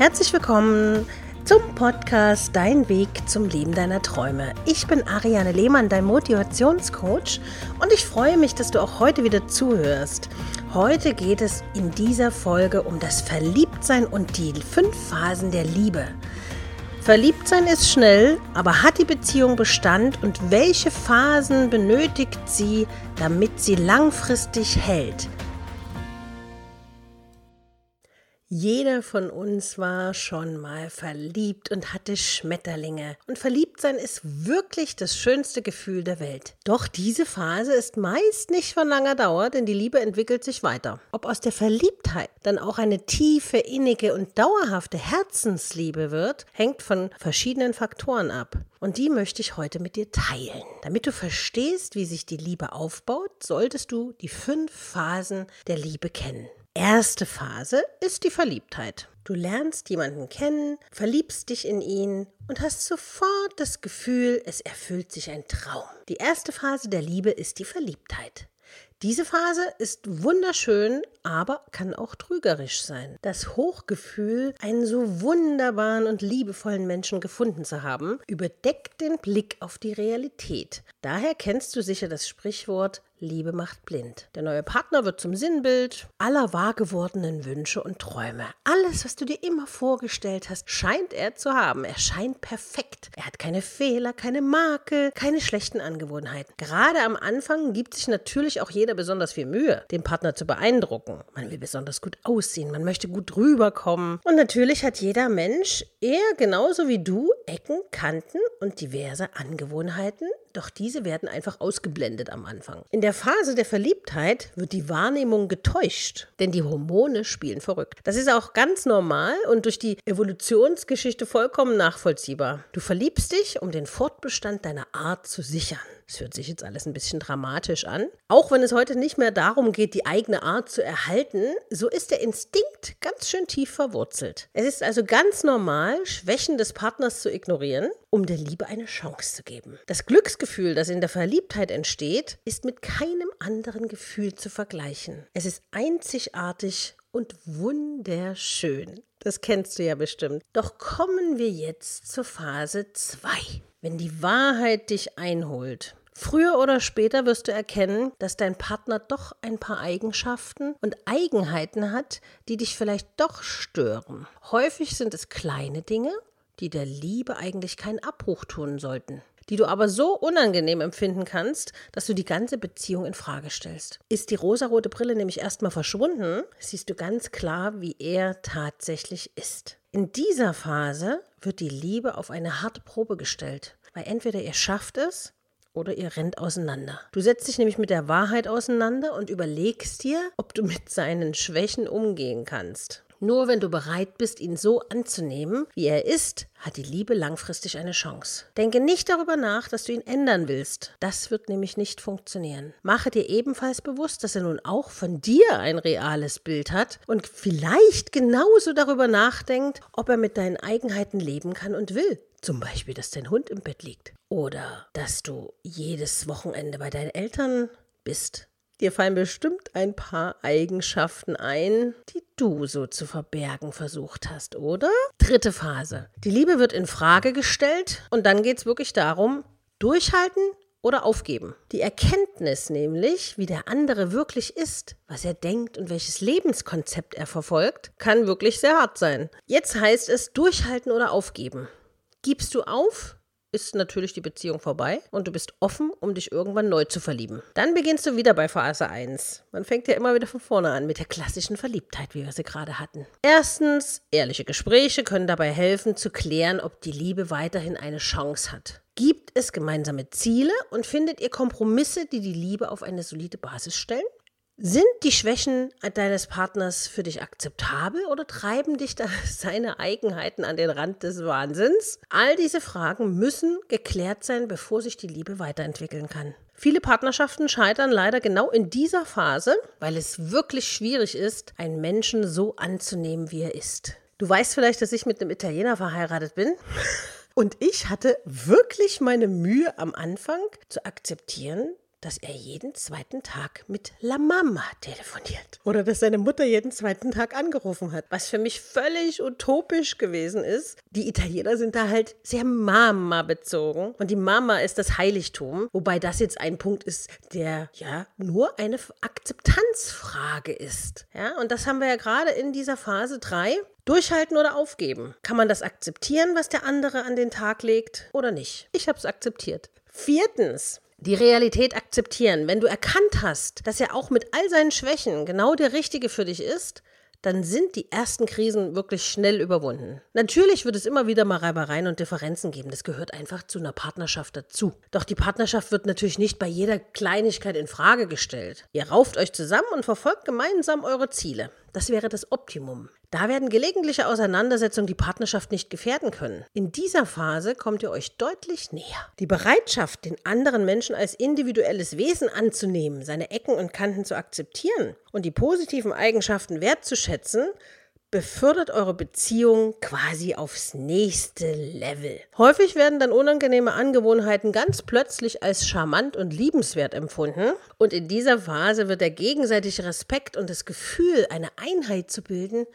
Herzlich willkommen zum Podcast Dein Weg zum Leben deiner Träume. Ich bin Ariane Lehmann, dein Motivationscoach und ich freue mich, dass du auch heute wieder zuhörst. Heute geht es in dieser Folge um das Verliebtsein und die fünf Phasen der Liebe. Verliebtsein ist schnell, aber hat die Beziehung Bestand und welche Phasen benötigt sie, damit sie langfristig hält? Jeder von uns war schon mal verliebt und hatte Schmetterlinge. Und verliebt sein ist wirklich das schönste Gefühl der Welt. Doch diese Phase ist meist nicht von langer Dauer, denn die Liebe entwickelt sich weiter. Ob aus der Verliebtheit dann auch eine tiefe, innige und dauerhafte Herzensliebe wird, hängt von verschiedenen Faktoren ab. Und die möchte ich heute mit dir teilen. Damit du verstehst, wie sich die Liebe aufbaut, solltest du die fünf Phasen der Liebe kennen. Erste Phase ist die Verliebtheit. Du lernst jemanden kennen, verliebst dich in ihn und hast sofort das Gefühl, es erfüllt sich ein Traum. Die erste Phase der Liebe ist die Verliebtheit. Diese Phase ist wunderschön, aber kann auch trügerisch sein. Das Hochgefühl, einen so wunderbaren und liebevollen Menschen gefunden zu haben, überdeckt den Blick auf die Realität. Daher kennst du sicher das Sprichwort Liebe macht blind. Der neue Partner wird zum Sinnbild aller wahr gewordenen Wünsche und Träume. Alles, was du dir immer vorgestellt hast, scheint er zu haben. Er scheint perfekt. Er hat keine Fehler, keine Makel, keine schlechten Angewohnheiten. Gerade am Anfang gibt sich natürlich auch jeder besonders viel Mühe, den Partner zu beeindrucken. Man will besonders gut aussehen, man möchte gut rüberkommen. Und natürlich hat jeder Mensch, er genauso wie du, Ecken, Kanten und diverse Angewohnheiten, doch diese werden einfach ausgeblendet am Anfang. In der Phase der Verliebtheit wird die Wahrnehmung getäuscht, denn die Hormone spielen verrückt. Das ist auch ganz normal und durch die Evolutionsgeschichte vollkommen nachvollziehbar. Du verliebst dich, um den Fortbestand deiner Art zu sichern. Es hört sich jetzt alles ein bisschen dramatisch an. Auch wenn es heute nicht mehr darum geht, die eigene Art zu erhalten, so ist der Instinkt ganz schön tief verwurzelt. Es ist also ganz normal, Schwächen des Partners zu ignorieren, um der Liebe eine Chance zu geben. Das Glücksgefühl, das in der Verliebtheit entsteht, ist mit keinem anderen Gefühl zu vergleichen. Es ist einzigartig und wunderschön. Das kennst du ja bestimmt. Doch kommen wir jetzt zur Phase 2. Wenn die Wahrheit dich einholt, Früher oder später wirst du erkennen, dass dein Partner doch ein paar Eigenschaften und Eigenheiten hat, die dich vielleicht doch stören. Häufig sind es kleine Dinge, die der Liebe eigentlich keinen Abbruch tun sollten, die du aber so unangenehm empfinden kannst, dass du die ganze Beziehung in Frage stellst. Ist die rosarote Brille nämlich erstmal verschwunden, siehst du ganz klar, wie er tatsächlich ist. In dieser Phase wird die Liebe auf eine harte Probe gestellt, weil entweder ihr schafft es oder ihr rennt auseinander. Du setzt dich nämlich mit der Wahrheit auseinander und überlegst dir, ob du mit seinen Schwächen umgehen kannst. Nur wenn du bereit bist, ihn so anzunehmen, wie er ist, hat die Liebe langfristig eine Chance. Denke nicht darüber nach, dass du ihn ändern willst. Das wird nämlich nicht funktionieren. Mache dir ebenfalls bewusst, dass er nun auch von dir ein reales Bild hat und vielleicht genauso darüber nachdenkt, ob er mit deinen Eigenheiten leben kann und will. Zum Beispiel, dass dein Hund im Bett liegt. Oder dass du jedes Wochenende bei deinen Eltern bist. Dir fallen bestimmt ein paar Eigenschaften ein, die du so zu verbergen versucht hast, oder? Dritte Phase. Die Liebe wird in Frage gestellt und dann geht es wirklich darum, durchhalten oder aufgeben. Die Erkenntnis nämlich, wie der andere wirklich ist, was er denkt und welches Lebenskonzept er verfolgt, kann wirklich sehr hart sein. Jetzt heißt es durchhalten oder aufgeben. Gibst du auf, ist natürlich die Beziehung vorbei und du bist offen, um dich irgendwann neu zu verlieben. Dann beginnst du wieder bei Phase 1. Man fängt ja immer wieder von vorne an mit der klassischen Verliebtheit, wie wir sie gerade hatten. Erstens, ehrliche Gespräche können dabei helfen zu klären, ob die Liebe weiterhin eine Chance hat. Gibt es gemeinsame Ziele und findet ihr Kompromisse, die die Liebe auf eine solide Basis stellen? Sind die Schwächen deines Partners für dich akzeptabel oder treiben dich da seine Eigenheiten an den Rand des Wahnsinns? All diese Fragen müssen geklärt sein, bevor sich die Liebe weiterentwickeln kann. Viele Partnerschaften scheitern leider genau in dieser Phase, weil es wirklich schwierig ist, einen Menschen so anzunehmen, wie er ist. Du weißt vielleicht, dass ich mit einem Italiener verheiratet bin. Und ich hatte wirklich meine Mühe am Anfang zu akzeptieren, dass er jeden zweiten Tag mit La Mama telefoniert. Oder dass seine Mutter jeden zweiten Tag angerufen hat. Was für mich völlig utopisch gewesen ist. Die Italiener sind da halt sehr Mama bezogen. Und die Mama ist das Heiligtum. Wobei das jetzt ein Punkt ist, der ja nur eine Akzeptanzfrage ist. Ja, und das haben wir ja gerade in dieser Phase 3. Durchhalten oder aufgeben? Kann man das akzeptieren, was der andere an den Tag legt oder nicht? Ich habe es akzeptiert. Viertens, die Realität akzeptieren. Wenn du erkannt hast, dass er auch mit all seinen Schwächen genau der Richtige für dich ist, dann sind die ersten Krisen wirklich schnell überwunden. Natürlich wird es immer wieder mal Reibereien und Differenzen geben. Das gehört einfach zu einer Partnerschaft dazu. Doch die Partnerschaft wird natürlich nicht bei jeder Kleinigkeit in Frage gestellt. Ihr rauft euch zusammen und verfolgt gemeinsam eure Ziele. Das wäre das Optimum. Da werden gelegentliche Auseinandersetzungen die Partnerschaft nicht gefährden können. In dieser Phase kommt ihr euch deutlich näher. Die Bereitschaft, den anderen Menschen als individuelles Wesen anzunehmen, seine Ecken und Kanten zu akzeptieren und die positiven Eigenschaften wertzuschätzen, befördert eure Beziehung quasi aufs nächste Level. Häufig werden dann unangenehme Angewohnheiten ganz plötzlich als charmant und liebenswert empfunden und in dieser Phase wird der gegenseitige Respekt und das Gefühl, eine Einheit zu bilden,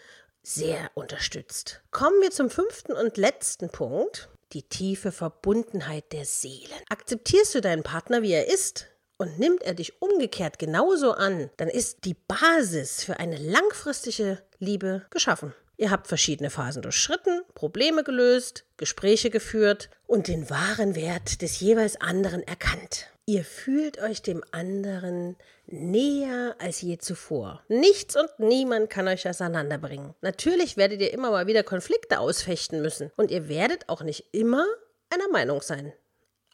sehr unterstützt. Kommen wir zum fünften und letzten Punkt, die tiefe Verbundenheit der Seelen. Akzeptierst du deinen Partner, wie er ist? Und nimmt er dich umgekehrt genauso an, dann ist die Basis für eine langfristige Liebe geschaffen. Ihr habt verschiedene Phasen durchschritten, Probleme gelöst, Gespräche geführt und den wahren Wert des jeweils anderen erkannt. Ihr fühlt euch dem anderen näher als je zuvor. Nichts und niemand kann euch auseinanderbringen. Natürlich werdet ihr immer mal wieder Konflikte ausfechten müssen und ihr werdet auch nicht immer einer Meinung sein.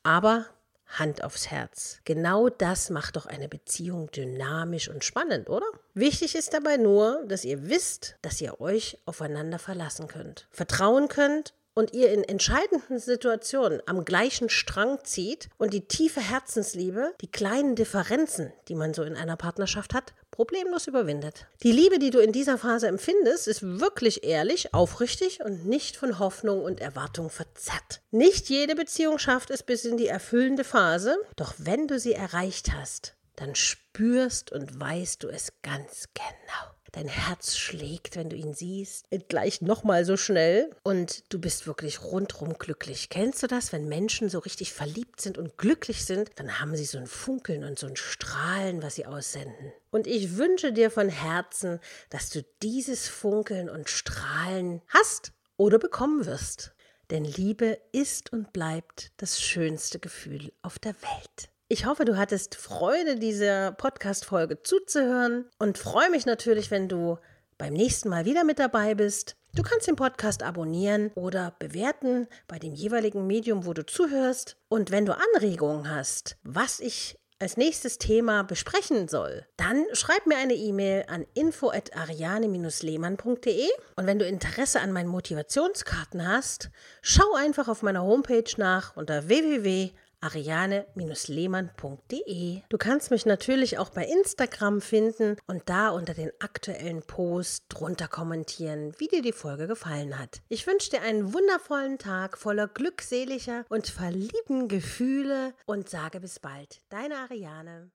Aber Hand aufs Herz. Genau das macht doch eine Beziehung dynamisch und spannend, oder? Wichtig ist dabei nur, dass ihr wisst, dass ihr euch aufeinander verlassen könnt, vertrauen könnt und ihr in entscheidenden Situationen am gleichen Strang zieht und die tiefe Herzensliebe, die kleinen Differenzen, die man so in einer Partnerschaft hat, problemlos überwindet. Die Liebe, die du in dieser Phase empfindest, ist wirklich ehrlich, aufrichtig und nicht von Hoffnung und Erwartung verzerrt. Nicht jede Beziehung schafft es bis in die erfüllende Phase, doch wenn du sie erreicht hast, dann spürst und weißt du es ganz genau. Dein Herz schlägt, wenn du ihn siehst, gleich nochmal so schnell und du bist wirklich rundrum glücklich. Kennst du das, wenn Menschen so richtig verliebt sind und glücklich sind, dann haben sie so ein Funkeln und so ein Strahlen, was sie aussenden. Und ich wünsche dir von Herzen, dass du dieses Funkeln und Strahlen hast oder bekommen wirst. Denn Liebe ist und bleibt das schönste Gefühl auf der Welt. Ich hoffe, du hattest Freude, dieser Podcast-Folge zuzuhören und freue mich natürlich, wenn du beim nächsten Mal wieder mit dabei bist. Du kannst den Podcast abonnieren oder bewerten bei dem jeweiligen Medium, wo du zuhörst. Und wenn du Anregungen hast, was ich als nächstes Thema besprechen soll, dann schreib mir eine E-Mail an info@ariane-lehmann.de und wenn du Interesse an meinen Motivationskarten hast, schau einfach auf meiner Homepage nach unter www ariane-lehmann.de. Du kannst mich natürlich auch bei Instagram finden und da unter den aktuellen Post drunter kommentieren, wie dir die Folge gefallen hat. Ich wünsche dir einen wundervollen Tag voller glückseliger und verliebten Gefühle und sage bis bald. Deine Ariane.